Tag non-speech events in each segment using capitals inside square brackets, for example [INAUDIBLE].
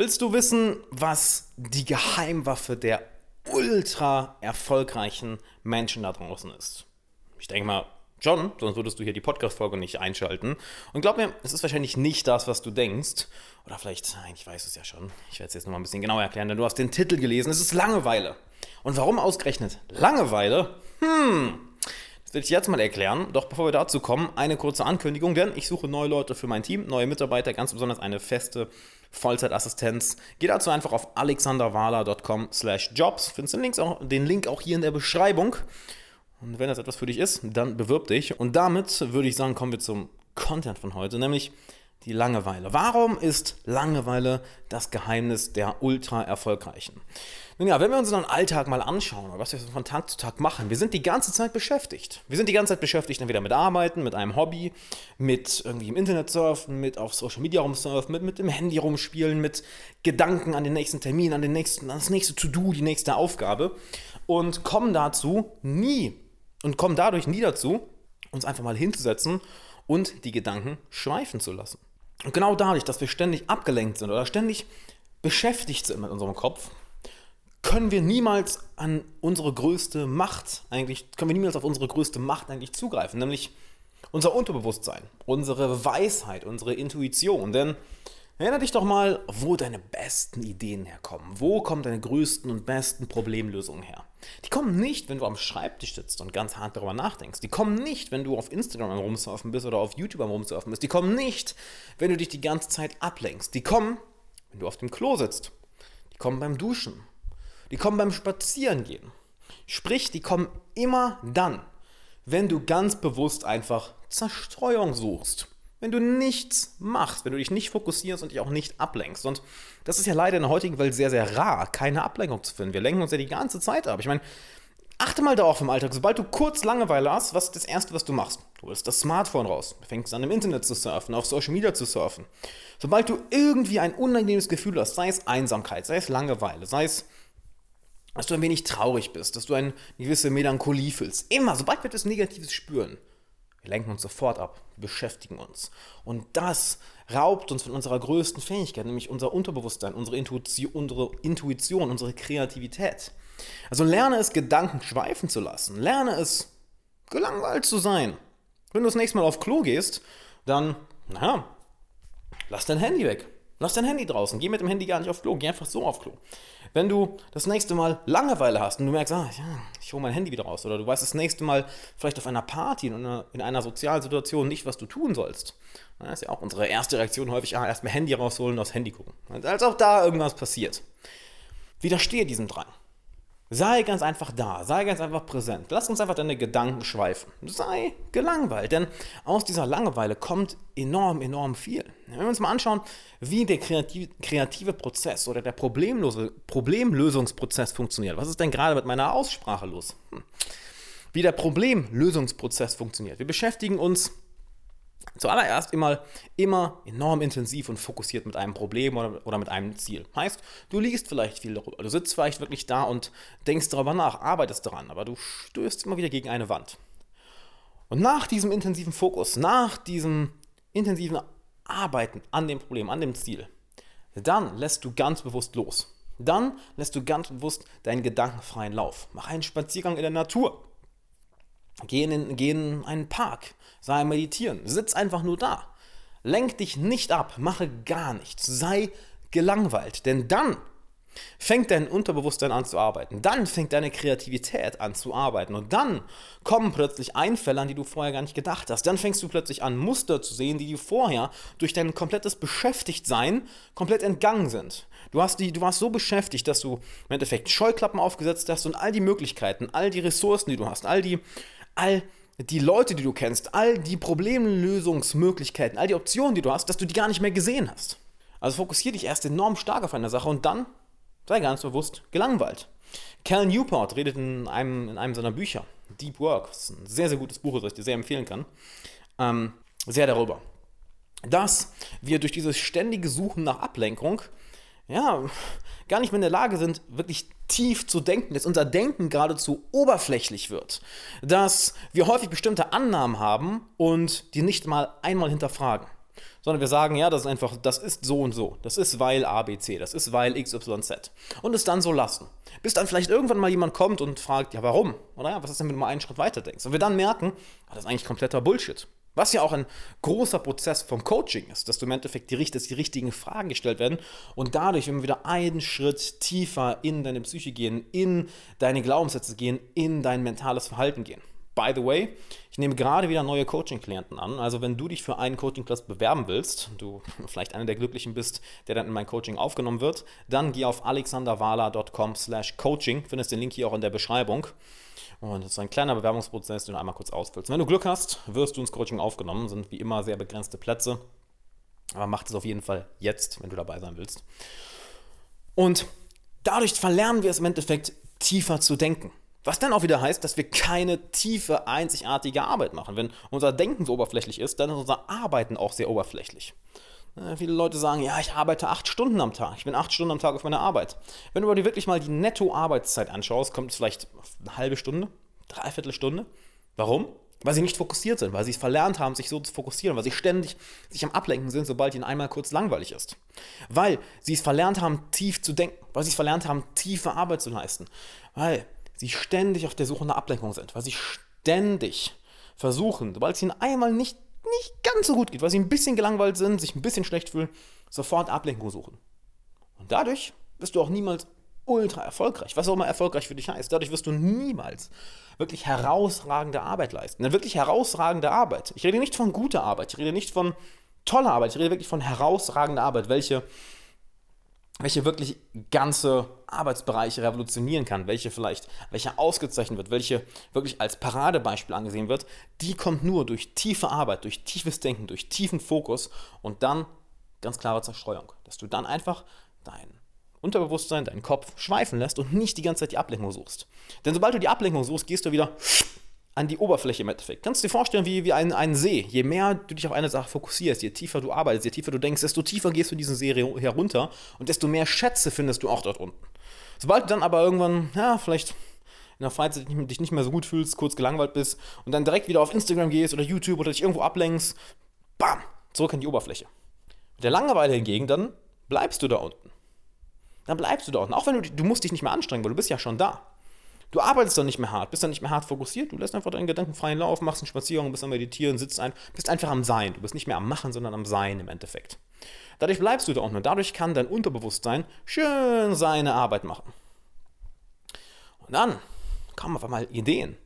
Willst du wissen, was die Geheimwaffe der ultra erfolgreichen Menschen da draußen ist? Ich denke mal, John, sonst würdest du hier die Podcast-Folge nicht einschalten. Und glaub mir, es ist wahrscheinlich nicht das, was du denkst. Oder vielleicht, nein, ich weiß es ja schon. Ich werde es jetzt nochmal ein bisschen genauer erklären, denn du hast den Titel gelesen. Es ist Langeweile. Und warum ausgerechnet Langeweile? Hm, das will ich jetzt mal erklären. Doch bevor wir dazu kommen, eine kurze Ankündigung, denn ich suche neue Leute für mein Team, neue Mitarbeiter, ganz besonders eine feste Vollzeitassistenz. Geh dazu einfach auf alexanderwala.com slash jobs. Findest den, Links auch, den Link auch hier in der Beschreibung. Und wenn das etwas für dich ist, dann bewirb dich. Und damit würde ich sagen, kommen wir zum Content von heute, nämlich die Langeweile. Warum ist Langeweile das Geheimnis der ultra erfolgreichen? Nun ja, wenn wir uns unseren Alltag mal anschauen, was wir von Tag zu Tag machen, wir sind die ganze Zeit beschäftigt. Wir sind die ganze Zeit beschäftigt, entweder mit Arbeiten, mit einem Hobby, mit irgendwie im Internet surfen, mit auf Social Media rumsurfen, mit, mit dem Handy rumspielen, mit Gedanken an den nächsten Termin, an, den nächsten, an das nächste To-Do, die nächste Aufgabe und kommen dazu nie und kommen dadurch nie dazu, uns einfach mal hinzusetzen und die Gedanken schweifen zu lassen. Und genau dadurch, dass wir ständig abgelenkt sind oder ständig beschäftigt sind mit unserem Kopf, können wir niemals an unsere größte Macht eigentlich, können wir niemals auf unsere größte Macht eigentlich zugreifen, nämlich unser Unterbewusstsein, unsere Weisheit, unsere Intuition. Denn Erinnere dich doch mal, wo deine besten Ideen herkommen. Wo kommen deine größten und besten Problemlösungen her? Die kommen nicht, wenn du am Schreibtisch sitzt und ganz hart darüber nachdenkst. Die kommen nicht, wenn du auf Instagram am Rumsurfen bist oder auf YouTube Rumsurfen bist. Die kommen nicht, wenn du dich die ganze Zeit ablenkst. Die kommen, wenn du auf dem Klo sitzt. Die kommen beim Duschen. Die kommen beim Spazierengehen. Sprich, die kommen immer dann, wenn du ganz bewusst einfach Zerstreuung suchst wenn du nichts machst, wenn du dich nicht fokussierst und dich auch nicht ablenkst. Und das ist ja leider in der heutigen Welt sehr, sehr rar, keine Ablenkung zu finden. Wir lenken uns ja die ganze Zeit ab. Ich meine, achte mal darauf im Alltag, sobald du kurz Langeweile hast, was ist das Erste, was du machst? Du holst das Smartphone raus, fängst an im Internet zu surfen, auf Social Media zu surfen. Sobald du irgendwie ein unangenehmes Gefühl hast, sei es Einsamkeit, sei es Langeweile, sei es dass du ein wenig traurig bist, dass du eine gewisse Melancholie fühlst. Immer, sobald wir etwas Negatives spüren, wir lenken uns sofort ab, beschäftigen uns. Und das raubt uns von unserer größten Fähigkeit, nämlich unser Unterbewusstsein, unsere Intuition, unsere, Intuition, unsere Kreativität. Also lerne es, Gedanken schweifen zu lassen. Lerne es, gelangweilt zu sein. Wenn du das nächste Mal auf Klo gehst, dann, naja, lass dein Handy weg. Lass dein Handy draußen. Geh mit dem Handy gar nicht auf Klo. Geh einfach so auf Klo. Wenn du das nächste Mal Langeweile hast und du merkst, ah, ja, ich hole mein Handy wieder raus, oder du weißt das nächste Mal vielleicht auf einer Party in einer, in einer sozialen Situation nicht, was du tun sollst. Das ist ja auch unsere erste Reaktion häufig, ah, erstmal Handy rausholen und aufs Handy gucken. Als auch da irgendwas passiert. Widerstehe diesem Drang. Sei ganz einfach da, sei ganz einfach präsent. Lass uns einfach deine Gedanken schweifen. Sei gelangweilt, denn aus dieser Langeweile kommt enorm, enorm viel. Wenn wir uns mal anschauen, wie der kreative Prozess oder der Problemlösungsprozess funktioniert. Was ist denn gerade mit meiner Aussprache los? Hm. Wie der Problemlösungsprozess funktioniert. Wir beschäftigen uns Zuallererst immer, immer enorm intensiv und fokussiert mit einem Problem oder, oder mit einem Ziel. Heißt, du liest vielleicht viel darüber, du sitzt vielleicht wirklich da und denkst darüber nach, arbeitest daran, aber du stößt immer wieder gegen eine Wand. Und nach diesem intensiven Fokus, nach diesem intensiven Arbeiten an dem Problem, an dem Ziel, dann lässt du ganz bewusst los. Dann lässt du ganz bewusst deinen gedankenfreien Lauf. Mach einen Spaziergang in der Natur. Geh in, geh in einen Park, sei meditieren, sitz einfach nur da. Lenk dich nicht ab, mache gar nichts, sei gelangweilt, denn dann fängt dein Unterbewusstsein an zu arbeiten, dann fängt deine Kreativität an zu arbeiten. Und dann kommen plötzlich Einfälle, an die du vorher gar nicht gedacht hast. Dann fängst du plötzlich an, Muster zu sehen, die dir vorher durch dein komplettes Beschäftigtsein komplett entgangen sind. Du, hast die, du warst so beschäftigt, dass du im Endeffekt Scheuklappen aufgesetzt hast und all die Möglichkeiten, all die Ressourcen, die du hast, all die all die Leute, die du kennst, all die Problemlösungsmöglichkeiten, all die Optionen, die du hast, dass du die gar nicht mehr gesehen hast. Also fokussiere dich erst enorm stark auf eine Sache und dann sei ganz bewusst gelangweilt. Cal Newport redet in einem, in einem seiner Bücher, Deep Work, das ist ein sehr, sehr gutes Buch, das ich dir sehr empfehlen kann, ähm, sehr darüber, dass wir durch dieses ständige Suchen nach Ablenkung ja, gar nicht mehr in der Lage sind, wirklich tief zu denken, dass unser Denken geradezu oberflächlich wird, dass wir häufig bestimmte Annahmen haben und die nicht mal einmal hinterfragen. sondern wir sagen, ja, das ist einfach, das ist so und so, das ist weil ABC, das ist weil XYZ und es dann so lassen. Bis dann vielleicht irgendwann mal jemand kommt und fragt, ja, warum? Oder ja, was ist denn, wenn du mal einen Schritt weiter denkst? Und wir dann merken, ah, das ist eigentlich kompletter Bullshit. Was ja auch ein großer Prozess vom Coaching ist, dass du im Endeffekt die, dass die richtigen Fragen gestellt werden und dadurch, wenn wir wieder einen Schritt tiefer in deine Psyche gehen, in deine Glaubenssätze gehen, in dein mentales Verhalten gehen. By the way, ich nehme gerade wieder neue Coaching-Klienten an. Also wenn du dich für einen Coaching-Class bewerben willst, du [LAUGHS] vielleicht einer der Glücklichen bist, der dann in mein Coaching aufgenommen wird, dann geh auf alexanderwala.com slash coaching, findest den Link hier auch in der Beschreibung. Und das ist ein kleiner Bewerbungsprozess, den du einmal kurz ausfüllst. Wenn du Glück hast, wirst du ins Coaching aufgenommen, sind wie immer sehr begrenzte Plätze. Aber mach es auf jeden Fall jetzt, wenn du dabei sein willst. Und dadurch verlernen wir es im Endeffekt tiefer zu denken. Was dann auch wieder heißt, dass wir keine tiefe, einzigartige Arbeit machen. Wenn unser Denken so oberflächlich ist, dann ist unser Arbeiten auch sehr oberflächlich. Äh, viele Leute sagen, ja, ich arbeite acht Stunden am Tag. Ich bin acht Stunden am Tag auf meiner Arbeit. Wenn du aber dir wirklich mal die Netto-Arbeitszeit anschaust, kommt es vielleicht eine halbe Stunde, dreiviertel Stunde. Warum? Weil sie nicht fokussiert sind, weil sie es verlernt haben, sich so zu fokussieren, weil sie ständig sich am Ablenken sind, sobald ihnen einmal kurz langweilig ist. Weil sie es verlernt haben, tief zu denken, weil sie es verlernt haben, tiefe Arbeit zu leisten. Weil sie ständig auf der Suche nach Ablenkung sind, weil sie ständig versuchen, sobald es ihnen einmal nicht, nicht ganz so gut geht, weil sie ein bisschen gelangweilt sind, sich ein bisschen schlecht fühlen, sofort Ablenkung suchen. Und dadurch bist du auch niemals ultra erfolgreich, was auch immer erfolgreich für dich heißt. Dadurch wirst du niemals wirklich herausragende Arbeit leisten. Eine wirklich herausragende Arbeit. Ich rede nicht von guter Arbeit, ich rede nicht von toller Arbeit, ich rede wirklich von herausragender Arbeit, welche welche wirklich ganze Arbeitsbereiche revolutionieren kann, welche vielleicht, welche ausgezeichnet wird, welche wirklich als Paradebeispiel angesehen wird, die kommt nur durch tiefe Arbeit, durch tiefes Denken, durch tiefen Fokus und dann ganz klare Zerstreuung, dass du dann einfach dein Unterbewusstsein, deinen Kopf schweifen lässt und nicht die ganze Zeit die Ablenkung suchst. Denn sobald du die Ablenkung suchst, gehst du wieder an die Oberfläche im Endeffekt. Kannst du dir vorstellen, wie, wie ein, ein See. Je mehr du dich auf eine Sache fokussierst, je tiefer du arbeitest, je tiefer du denkst, desto tiefer gehst du diesen See herunter und desto mehr Schätze findest du auch dort unten. Sobald du dann aber irgendwann, ja, vielleicht in der Freizeit dich nicht mehr so gut fühlst, kurz gelangweilt bist und dann direkt wieder auf Instagram gehst oder YouTube oder dich irgendwo ablenkst, bam, zurück an die Oberfläche. Mit der Langeweile hingegen, dann bleibst du da unten. Dann bleibst du da unten. Auch wenn du, du musst dich nicht mehr anstrengen, weil du bist ja schon da. Du arbeitest dann nicht mehr hart, bist dann nicht mehr hart fokussiert, du lässt einfach deinen Gedanken freien Lauf, machst einen Spaziergang, bist am Meditieren, sitzt ein, bist einfach am Sein. Du bist nicht mehr am Machen, sondern am Sein im Endeffekt. Dadurch bleibst du da unten und dadurch kann dein Unterbewusstsein schön seine Arbeit machen. Und dann kommen auf einmal Ideen.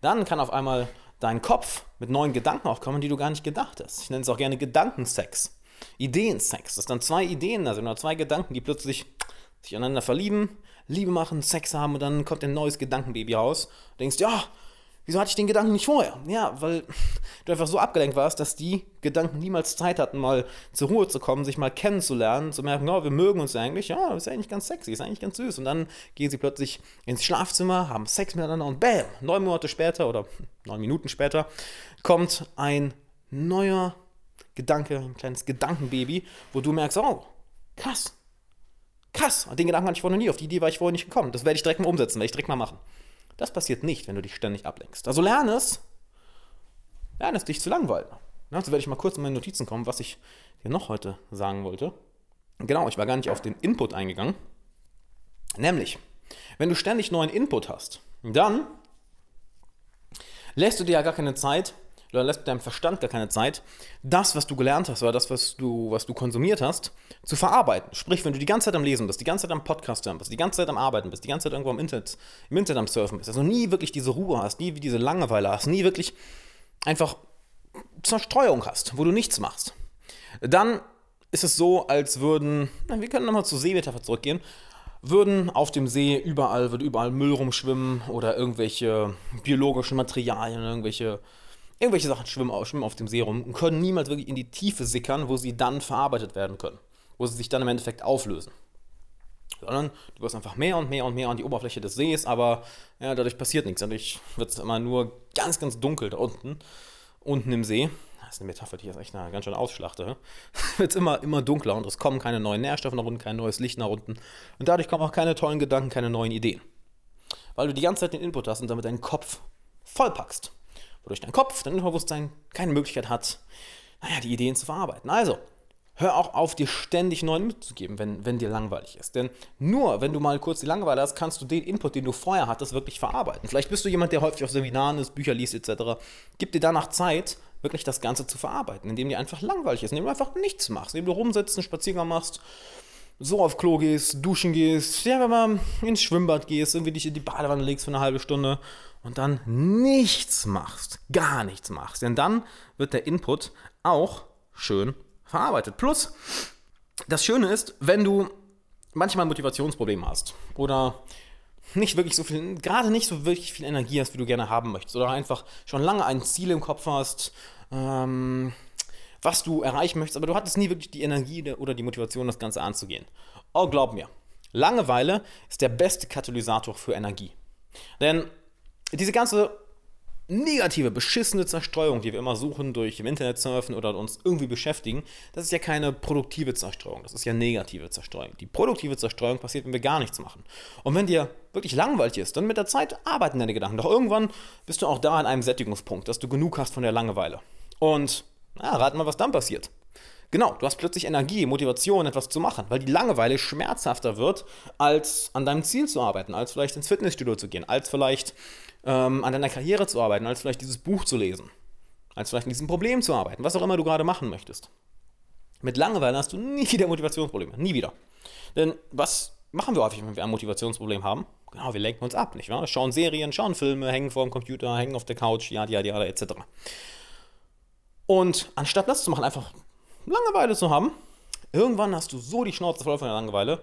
Dann kann auf einmal dein Kopf mit neuen Gedanken aufkommen, die du gar nicht gedacht hast. Ich nenne es auch gerne Gedankensex. Ideensex. Das sind dann zwei Ideen, also nur zwei Gedanken, die plötzlich sich aneinander verlieben, Liebe machen, Sex haben und dann kommt ein neues Gedankenbaby raus. Du denkst, ja, wieso hatte ich den Gedanken nicht vorher? Ja, weil [LAUGHS] du einfach so abgelenkt warst, dass die Gedanken niemals Zeit hatten, mal zur Ruhe zu kommen, sich mal kennenzulernen, zu merken, oh, wir mögen uns eigentlich, ja, ist eigentlich ganz sexy, ist eigentlich ganz süß. Und dann gehen sie plötzlich ins Schlafzimmer, haben Sex miteinander und bam, neun Monate später oder [LAUGHS] neun Minuten später kommt ein neuer Gedanke, ein kleines Gedankenbaby, wo du merkst, oh, krass, krass, den Gedanken hatte ich vorher nie, auf die Idee war ich vorher nicht gekommen. Das werde ich direkt mal umsetzen, werde ich direkt mal machen. Das passiert nicht, wenn du dich ständig ablenkst. Also lerne es, lerne es, dich zu langweilen. Also werde ich mal kurz in meine Notizen kommen, was ich dir noch heute sagen wollte. Genau, ich war gar nicht auf den Input eingegangen. Nämlich, wenn du ständig neuen Input hast, dann lässt du dir ja gar keine Zeit, oder lässt deinem Verstand gar keine Zeit, das, was du gelernt hast oder das, was du, was du konsumiert hast, zu verarbeiten. Sprich, wenn du die ganze Zeit am Lesen bist, die ganze Zeit am Podcast hören bist, die ganze Zeit am Arbeiten bist, die ganze Zeit irgendwo im Internet, im Internet am Surfen bist, also nie wirklich diese Ruhe hast, nie diese Langeweile hast, nie wirklich einfach Zerstreuung hast, wo du nichts machst, dann ist es so, als würden, wir können nochmal zur Seemetapher zurückgehen, würden auf dem See überall, würde überall Müll rumschwimmen oder irgendwelche biologischen Materialien, irgendwelche Irgendwelche Sachen schwimmen, schwimmen auf dem See rum und können niemals wirklich in die Tiefe sickern, wo sie dann verarbeitet werden können, wo sie sich dann im Endeffekt auflösen. Sondern du wirst einfach mehr und mehr und mehr an die Oberfläche des Sees, aber ja, dadurch passiert nichts. Dadurch wird es immer nur ganz, ganz dunkel da unten, unten im See. Das ist eine Metapher, die ich jetzt echt ganz schön ausschlachte. [LAUGHS] wird es immer, immer dunkler und es kommen keine neuen Nährstoffe nach unten, kein neues Licht nach unten. Und dadurch kommen auch keine tollen Gedanken, keine neuen Ideen. Weil du die ganze Zeit den Input hast und damit deinen Kopf vollpackst wodurch dein Kopf, dein Unterbewusstsein keine Möglichkeit hat, naja, die Ideen zu verarbeiten. Also, hör auch auf, dir ständig neuen mitzugeben, wenn, wenn dir langweilig ist. Denn nur, wenn du mal kurz die Langeweile hast, kannst du den Input, den du vorher hattest, wirklich verarbeiten. Vielleicht bist du jemand, der häufig auf Seminaren ist, Bücher liest etc. Gib dir danach Zeit, wirklich das Ganze zu verarbeiten, indem dir einfach langweilig ist, indem du einfach nichts machst, indem du rumsitzt, einen Spaziergang machst, so auf Klo gehst, duschen gehst, ja, wenn man ins Schwimmbad gehst, irgendwie dich in die Badewanne legst für eine halbe Stunde und dann nichts machst, gar nichts machst. Denn dann wird der Input auch schön verarbeitet. Plus, das Schöne ist, wenn du manchmal Motivationsprobleme hast oder nicht wirklich so viel, gerade nicht so wirklich viel Energie hast, wie du gerne haben möchtest, oder einfach schon lange ein Ziel im Kopf hast, ähm, was du erreichen möchtest, aber du hattest nie wirklich die Energie oder die Motivation, das Ganze anzugehen. Oh, glaub mir, Langeweile ist der beste Katalysator für Energie. Denn diese ganze negative, beschissene Zerstreuung, die wir immer suchen durch im Internet surfen oder uns irgendwie beschäftigen, das ist ja keine produktive Zerstreuung, das ist ja negative Zerstreuung. Die produktive Zerstreuung passiert, wenn wir gar nichts machen. Und wenn dir wirklich langweilig ist, dann mit der Zeit arbeiten deine Gedanken. Doch irgendwann bist du auch da an einem Sättigungspunkt, dass du genug hast von der Langeweile. Und na, rat mal, was dann passiert. Genau, du hast plötzlich Energie, Motivation, etwas zu machen, weil die Langeweile schmerzhafter wird, als an deinem Ziel zu arbeiten, als vielleicht ins Fitnessstudio zu gehen, als vielleicht ähm, an deiner Karriere zu arbeiten, als vielleicht dieses Buch zu lesen, als vielleicht an diesem Problem zu arbeiten, was auch immer du gerade machen möchtest. Mit Langeweile hast du nie [LAUGHS] wieder Motivationsprobleme, nie wieder. Denn was machen wir häufig, wenn wir ein Motivationsproblem haben? Genau, wir lenken uns ab, nicht wahr? Schauen Serien, schauen Filme, hängen vor dem Computer, hängen auf der Couch, ja, ja, ja, etc. Und anstatt das zu machen, einfach Langeweile zu haben, irgendwann hast du so die Schnauze voll von der Langeweile,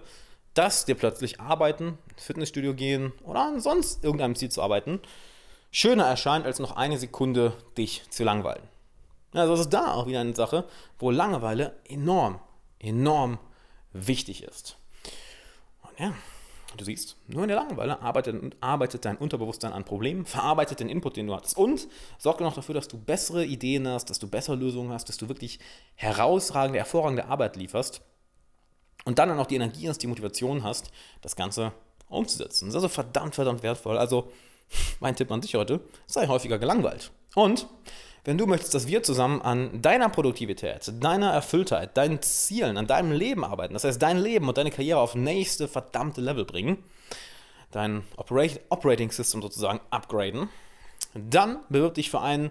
dass dir plötzlich Arbeiten, Fitnessstudio gehen oder an sonst irgendeinem Ziel zu arbeiten, schöner erscheint, als noch eine Sekunde dich zu langweilen. Also das ist da auch wieder eine Sache, wo Langeweile enorm, enorm wichtig ist. Und ja, du siehst, nur in der Langeweile arbeitet, arbeitet dein Unterbewusstsein an Problemen, verarbeitet den Input, den du hattest und sorgt noch dafür, dass du bessere Ideen hast, dass du bessere Lösungen hast, dass du wirklich herausragende, hervorragende Arbeit lieferst und dann auch die Energie hast, die Motivation hast, das Ganze umzusetzen. Das ist also verdammt, verdammt wertvoll. Also [LAUGHS] mein Tipp an dich heute, sei häufiger gelangweilt. Und wenn du möchtest, dass wir zusammen an deiner Produktivität, deiner Erfülltheit, deinen Zielen, an deinem Leben arbeiten, das heißt dein Leben und deine Karriere auf nächste verdammte Level bringen, dein Operating System sozusagen upgraden, dann bewirb dich für einen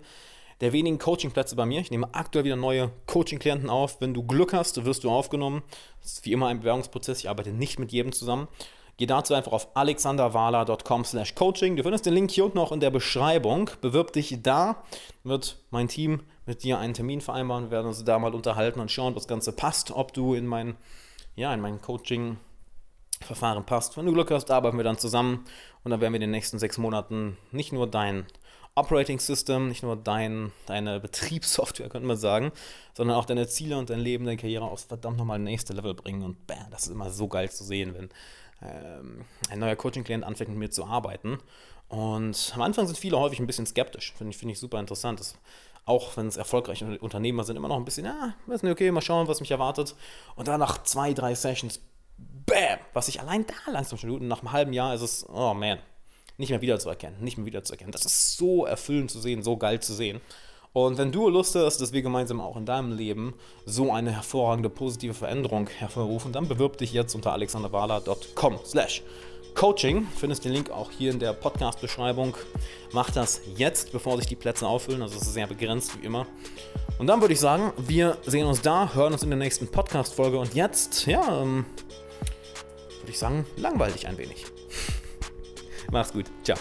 der wenigen Coachingplätze bei mir. Ich nehme aktuell wieder neue Coaching-Klienten auf. Wenn du Glück hast, wirst du aufgenommen. Das ist wie immer ein Bewerbungsprozess. Ich arbeite nicht mit jedem zusammen. Geh dazu einfach auf alexanderwala.com slash coaching. Du findest den Link hier unten auch in der Beschreibung. Bewirb dich da, wird mein Team mit dir einen Termin vereinbaren. Wir werden uns da mal unterhalten und schauen, ob das Ganze passt, ob du in mein, ja, in mein Coaching Verfahren passt. Wenn du Glück hast, arbeiten wir dann zusammen und dann werden wir in den nächsten sechs Monaten nicht nur dein Operating System, nicht nur dein, deine Betriebssoftware, könnte man sagen, sondern auch deine Ziele und dein Leben, deine Karriere aufs verdammt nochmal nächste Level bringen. Und bam, das ist immer so geil zu sehen, wenn ähm, ein neuer Coaching-Klient anfängt mit mir zu arbeiten. Und am Anfang sind viele häufig ein bisschen skeptisch. Finde ich, find ich super interessant. Das, auch wenn es erfolgreiche Unternehmer sind, immer noch ein bisschen, ja, weiß nicht, okay, mal schauen, was mich erwartet. Und dann nach zwei, drei Sessions, bam, was ich allein da langsam schon. Und nach einem halben Jahr ist es, oh man, nicht mehr wiederzuerkennen, nicht mehr wiederzuerkennen. Das ist so erfüllend zu sehen, so geil zu sehen. Und wenn du Lust hast, dass wir gemeinsam auch in deinem Leben so eine hervorragende positive Veränderung hervorrufen, dann bewirb dich jetzt unter alexanderwala.com slash Coaching. Findest den Link auch hier in der Podcast-Beschreibung. Mach das jetzt, bevor sich die Plätze auffüllen. Also es ist sehr begrenzt wie immer. Und dann würde ich sagen, wir sehen uns da, hören uns in der nächsten Podcast-Folge. Und jetzt, ja, ähm, würde ich sagen, langweil dich ein wenig. [LAUGHS] Mach's gut. Ciao.